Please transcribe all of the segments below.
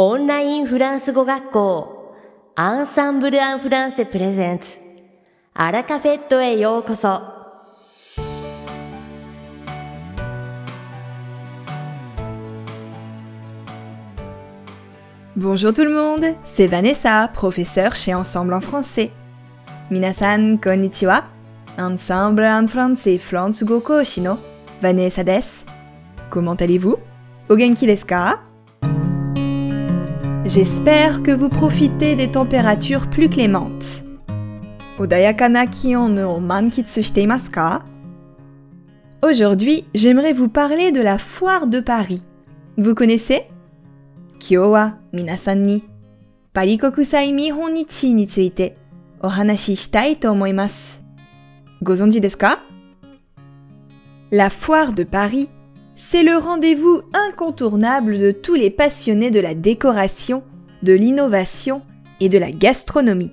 オンラインフランス語学校アンサンブル・アン・フランセプレゼンツアラカフェットへようこそ「Bonjour tout le monde, c'est Vanessa, professeure chez Ensemble en français. Minasan konnichiwa. Ensemble en français Fransugo Koshi no Vanessa desu. Comment allez-vous O genki desu ka J'espère que vous profitez des températures plus clémentes. Aujourd'hui, j'aimerais vous parler de la foire de Paris. Vous connaissez? Minasan ni parikokusai ni La foire de Paris, c'est le rendez-vous incontournable de tous les passionnés de la décoration de l'innovation et de la gastronomie.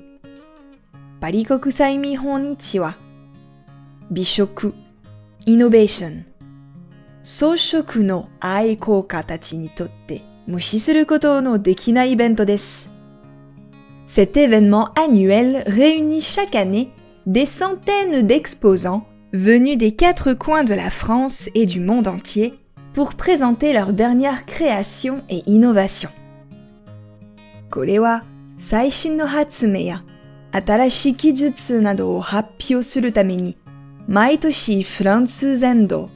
Parikokusai Mihon Nichiwa. Bishoku, Innovation. Soshoku no Aikoka tachi ni totte, mushisuru koto no dekina ibento desu. Cet événement annuel réunit chaque année des centaines d'exposants venus des quatre coins de la France et du monde entier pour présenter leurs dernières créations et innovations. これは最新の発明や新しい技術などを発表するために毎年フランス全土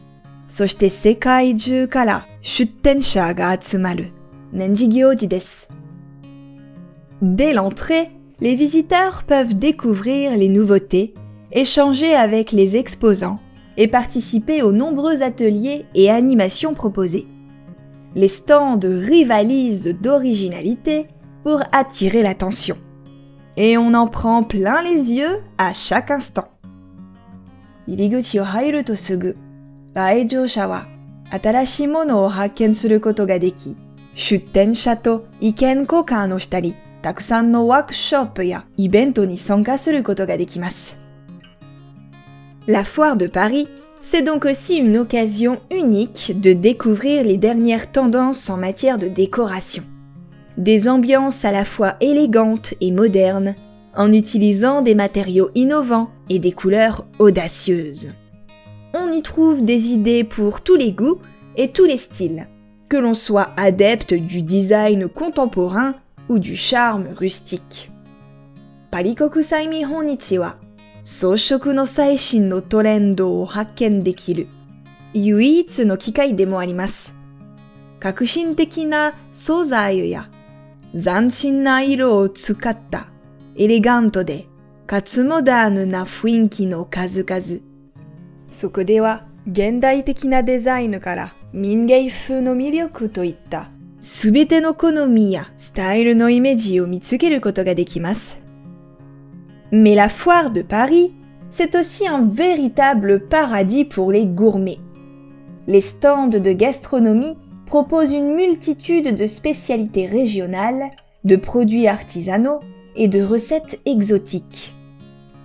そして世界中から出展者が集まる年次行事です。Dès l'entrée, les visiteurs peuvent découvrir les nouveautés, échanger avec les exposants et participer aux nombreux ateliers et animations proposés. Les stands rivalisent d'originalité pour attirer l'attention. Et on en prend plein les yeux à chaque instant. La foire de Paris, c'est donc aussi une occasion unique de découvrir les dernières tendances en matière de décoration Des ambiances à la fois élégantes et modernes, en utilisant des matériaux innovants et des couleurs audacieuses. On y trouve des idées pour tous les goûts et tous les styles, que l'on soit adepte du design contemporain ou du charme rustique. Parikokusai Mihonichi wa 装飾の最新のトレンドを発見できる唯一の機会でもあります。革新的な素材や 斬新な色を使ったエレガントでかつモダーヌな雰囲気の数々。そこでは現代的なデザインから民芸風の魅力といったすべての好みやスタイルのイメージを見つけることができます。Mais la foire de Paris, c'est aussi un véritable paradis pour les gourmets. Les stands de gastronomie propose une multitude de spécialités régionales, de produits artisanaux et de recettes exotiques.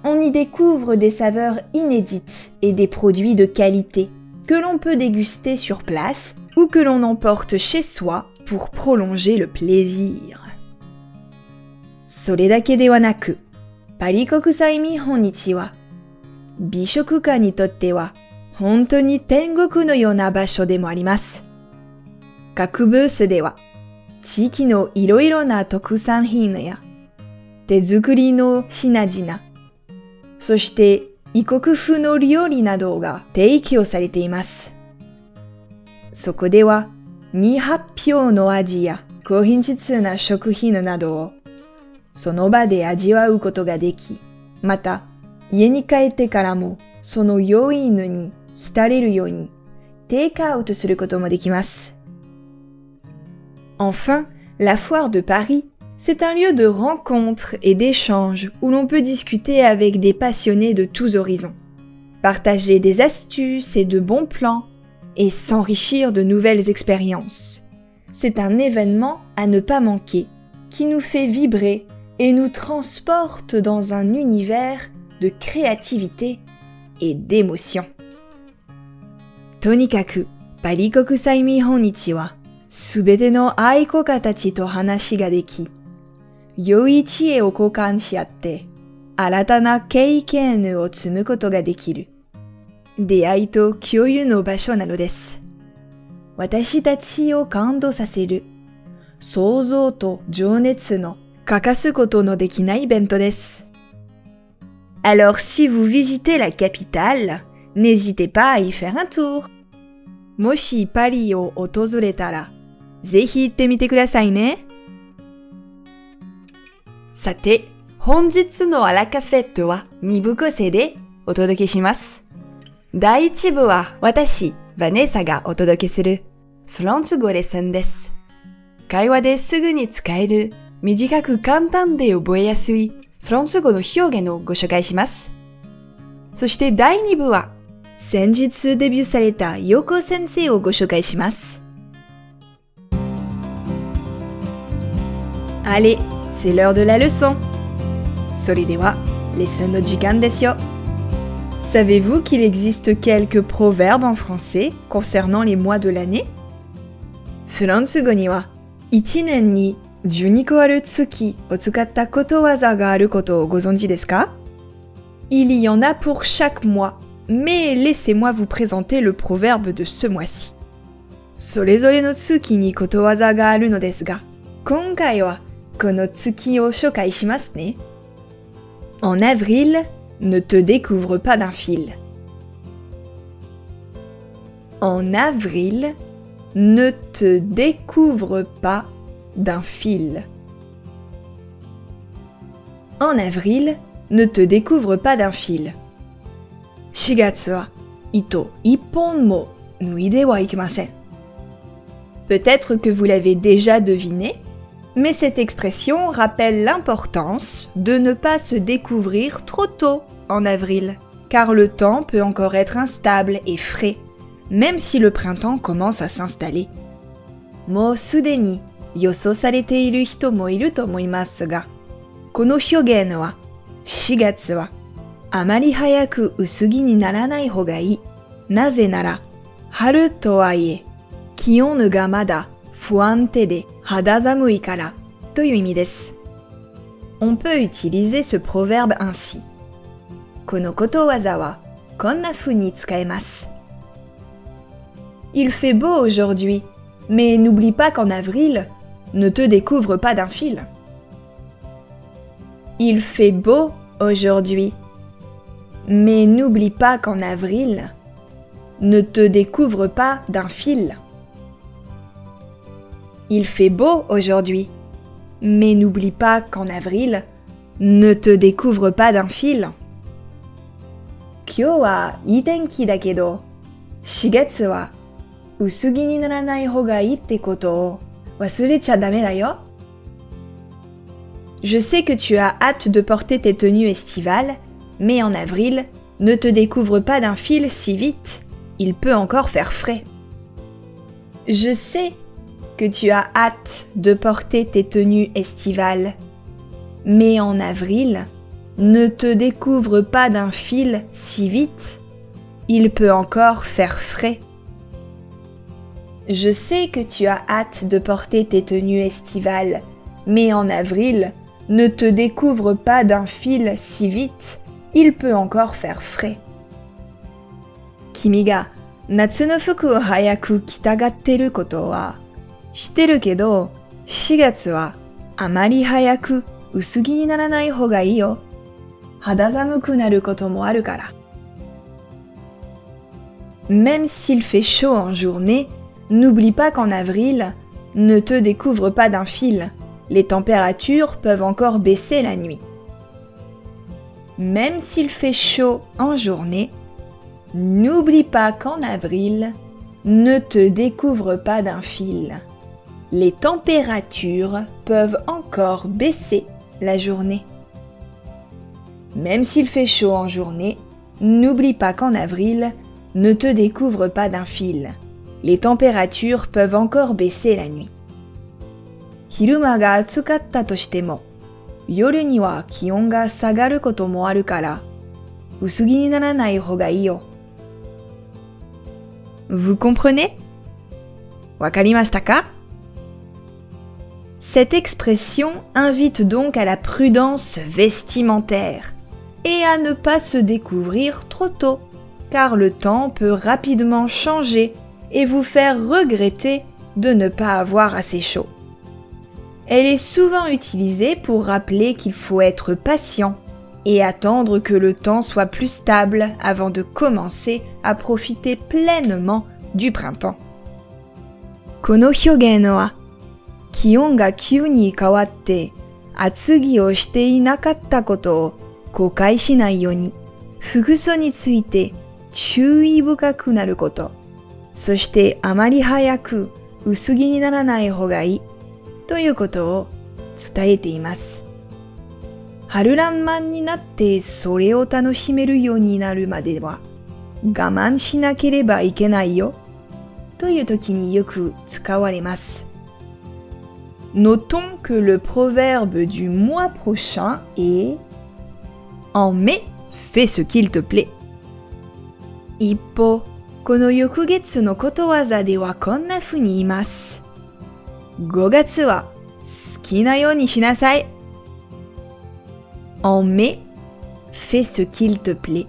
On y découvre des saveurs inédites et des produits de qualité que l'on peut déguster sur place ou que l'on emporte chez soi pour prolonger le plaisir. Soledake de wanaku, parikokusai wa. Bishokuka ni totte wa, tengoku no yona basho de mo arimasu. 各ブースでは、地域のいろいろな特産品や手作りの品々、そして異国風の料理などが提供されています。そこでは未発表の味や高品質な食品などをその場で味わうことができ、また家に帰ってからもその良いのに浸れるようにテイクアウトすることもできます。Enfin, la foire de Paris, c'est un lieu de rencontre et d'échange où l'on peut discuter avec des passionnés de tous horizons, partager des astuces et de bons plans, et s'enrichir de nouvelles expériences. C'est un événement à ne pas manquer, qui nous fait vibrer et nous transporte dans un univers de créativité et d'émotion. Tonikaku, すべての愛子家たちと話ができ、良い知恵を交換し合って、新たな経験を積むことができる。出会いと共有の場所なのです。私たちを感動させる、想像と情熱の欠かすことのできないイベントです。Alors si vous visitez la capitale, n'hésitez pas à y faire un tour. もしパリを訪れたら、ぜひ行ってみてくださいね。さて、本日のアラカフェットは2部構成でお届けします。第1部は私、ヴァネーサがお届けするフランス語レッスンです。会話ですぐに使える短く簡単で覚えやすいフランス語の表現をご紹介します。そして第2部は、先日デビューされたヨコ先生をご紹介します。Allez, c'est l'heure de la leçon. Solidewa, no jikan Savez-vous qu'il existe quelques proverbes en français concernant les mois de l'année? Furansugo ni wa ni tsuki o tsukatta kotowaza aru koto o gozonji Il y en a pour chaque mois, mais laissez-moi vous présenter le proverbe de ce mois-ci. Sorezore no tsuki ni kotowaza ga aru no desu ga, Konotsuki shokai. En avril, ne te découvre pas d'un fil. En avril, ne te découvre pas d'un fil. En avril, ne te découvre pas d'un fil. Shigatsu wa ito ippon mo nuide wa ikimasen. Peut-être que vous l'avez déjà deviné, mais cette expression rappelle l'importance de ne pas se découvrir trop tôt en avril, car le temps peut encore être instable et frais, même si le printemps commence à s'installer. Mo sudeni 予想されている人もいると思いますが、この表現は4月はあまり早く薄着にならない方がいい。なぜなら、春とはいえ、気温がまだ 不安定で肌寒いからという意味です。On peut utiliser ce proverbe ainsi. このことわざはこんな風に使えます。Il fait beau aujourd'hui, mais n'oublie pas qu'en avril, ne te découvre pas d'un fil. Il fait beau aujourd'hui, mais n'oublie pas qu'en avril, ne te découvre pas d'un fil. Il fait beau aujourd'hui, mais n'oublie pas qu'en avril, ne te découvre pas d'un fil. Kyo wa ii tenki da kedo, shigetsu wa usugi ni naranai hoga ii koto o. Je sais que tu as hâte de porter tes tenues estivales, mais en avril, ne te découvre pas d'un fil si vite, il peut encore faire frais. Je sais que tu as hâte de porter tes tenues estivales, mais en avril, ne te découvre pas d'un fil si vite, il peut encore faire frais. Je sais que tu as hâte de porter tes tenues estivales, mais en avril, ne te découvre pas d'un fil si vite, il peut encore faire frais. O hayaku shiteru kedo, 4月はあまり早く薄着にならない方がいいよ。肌寒くなることもあるから。Même s'il fait chaud en journée, N'oublie pas qu'en avril, ne te découvre pas d'un fil. Les températures peuvent encore baisser la nuit. Même s'il fait chaud en journée, n'oublie pas qu'en avril, ne te découvre pas d'un fil. Les températures peuvent encore baisser la journée. Même s'il fait chaud en journée, n'oublie pas qu'en avril, ne te découvre pas d'un fil les températures peuvent encore baisser la nuit. Vous comprenez? Wakarimashita ka? Cette expression invite donc à la prudence vestimentaire et à ne pas se découvrir trop tôt, car le temps peut rapidement changer et vous faire regretter de ne pas avoir assez chaud. Elle est souvent utilisée pour rappeler qu'il faut être patient et attendre que le temps soit plus stable avant de commencer à profiter pleinement du printemps. Konohyogenoa. 気温が急に変わって厚着をしていなかったことを誤解しないように服装について注意深くなること、そしてあまり早く薄着にならない方がいいということを伝えています。春らんまんになってそれを楽しめるようになるまでは我慢しなければいけないよという時によく使われます。Notons que le proverbe du mois prochain est En mai, fais ce qu'il te plaît. 一方、この翌月のことわざではこんな風に言います。5月は好きなようにしなさい。En mai, fais ce qu'il te plaît.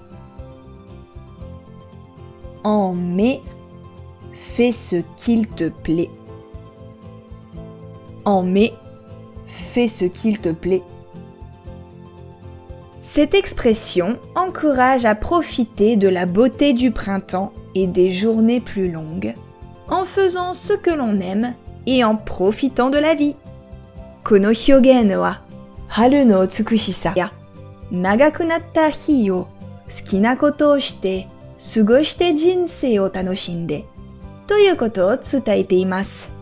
En mai, fais ce qu'il te plaît. En mai, fais ce qu'il te plaît. Cette expression encourage à profiter de la beauté du printemps et des journées plus longues, en faisant ce que l'on aime et en profitant de la vie. Kono hyogen wa haru no tsukushisa ya nagaku natta hi o suki na koto o shite sugoshite jinsei o tanoshinde toyu koto o tsutaete imasu.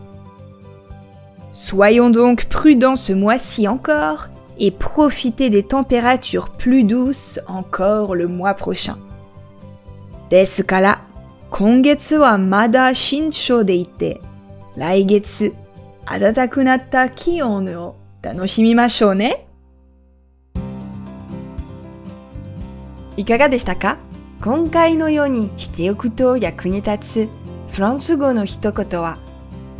Soyons donc prudents ce mois-ci encore et profitez des températures plus douces encore le mois prochain. ですから、今月はまだ慎重でいて、来月、暖くなった気温を楽しみましょうね。いかがでしたか今回のようにしておくと役に立つフランス語の一言は、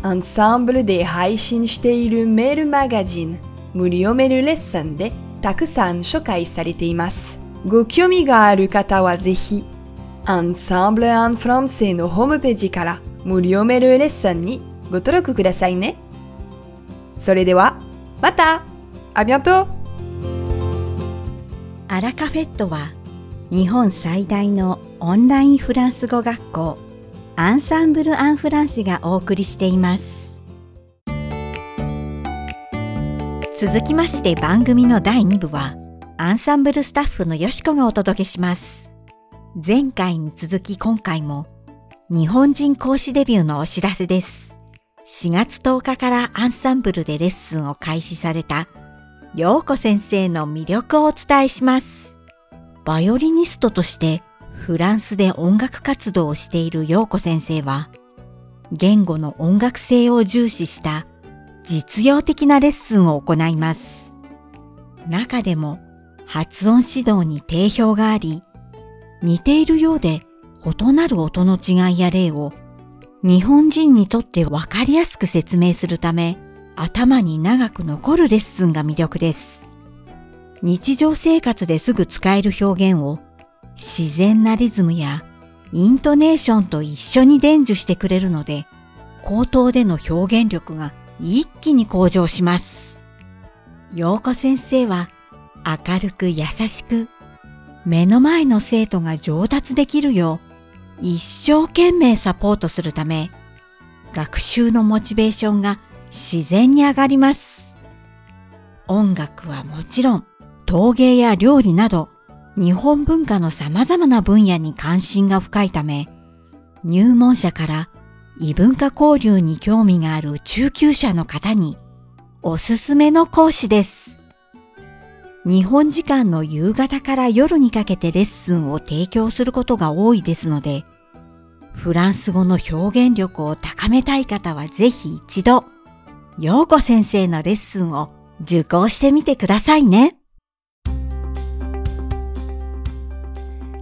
アンサンブルで配信しているメールマガジン無料メールレッスンでたくさん紹介されています。ご興味がある方はぜひ、アンサンブル・アン・フランセのホームページから無料メールレッスンにご登録くださいね。それでは、またありがとうアラカフェットは日本最大のオンラインフランス語学校アンサンブル・アン・フランセがお送りしています。続きまして番組の第2部はアンサンブルスタッフのよしこがお届けします。前回に続き今回も日本人講師デビューのお知らせです。4月10日からアンサンブルでレッスンを開始された陽子先生の魅力をお伝えします。バイオリニストとしてフランスで音楽活動をしている陽子先生は言語の音楽性を重視した実用的なレッスンを行います。中でも発音指導に定評があり、似ているようで異なる音の違いや例を日本人にとってわかりやすく説明するため頭に長く残るレッスンが魅力です。日常生活ですぐ使える表現を自然なリズムやイントネーションと一緒に伝授してくれるので口頭での表現力が一気に向上します。陽子先生は明るく優しく目の前の生徒が上達できるよう一生懸命サポートするため学習のモチベーションが自然に上がります。音楽はもちろん陶芸や料理など日本文化の様々な分野に関心が深いため入門者から異文化交流に興味がある中級者の方におすすめの講師です。日本時間の夕方から夜にかけてレッスンを提供することが多いですので、フランス語の表現力を高めたい方はぜひ一度、陽子先生のレッスンを受講してみてくださいね。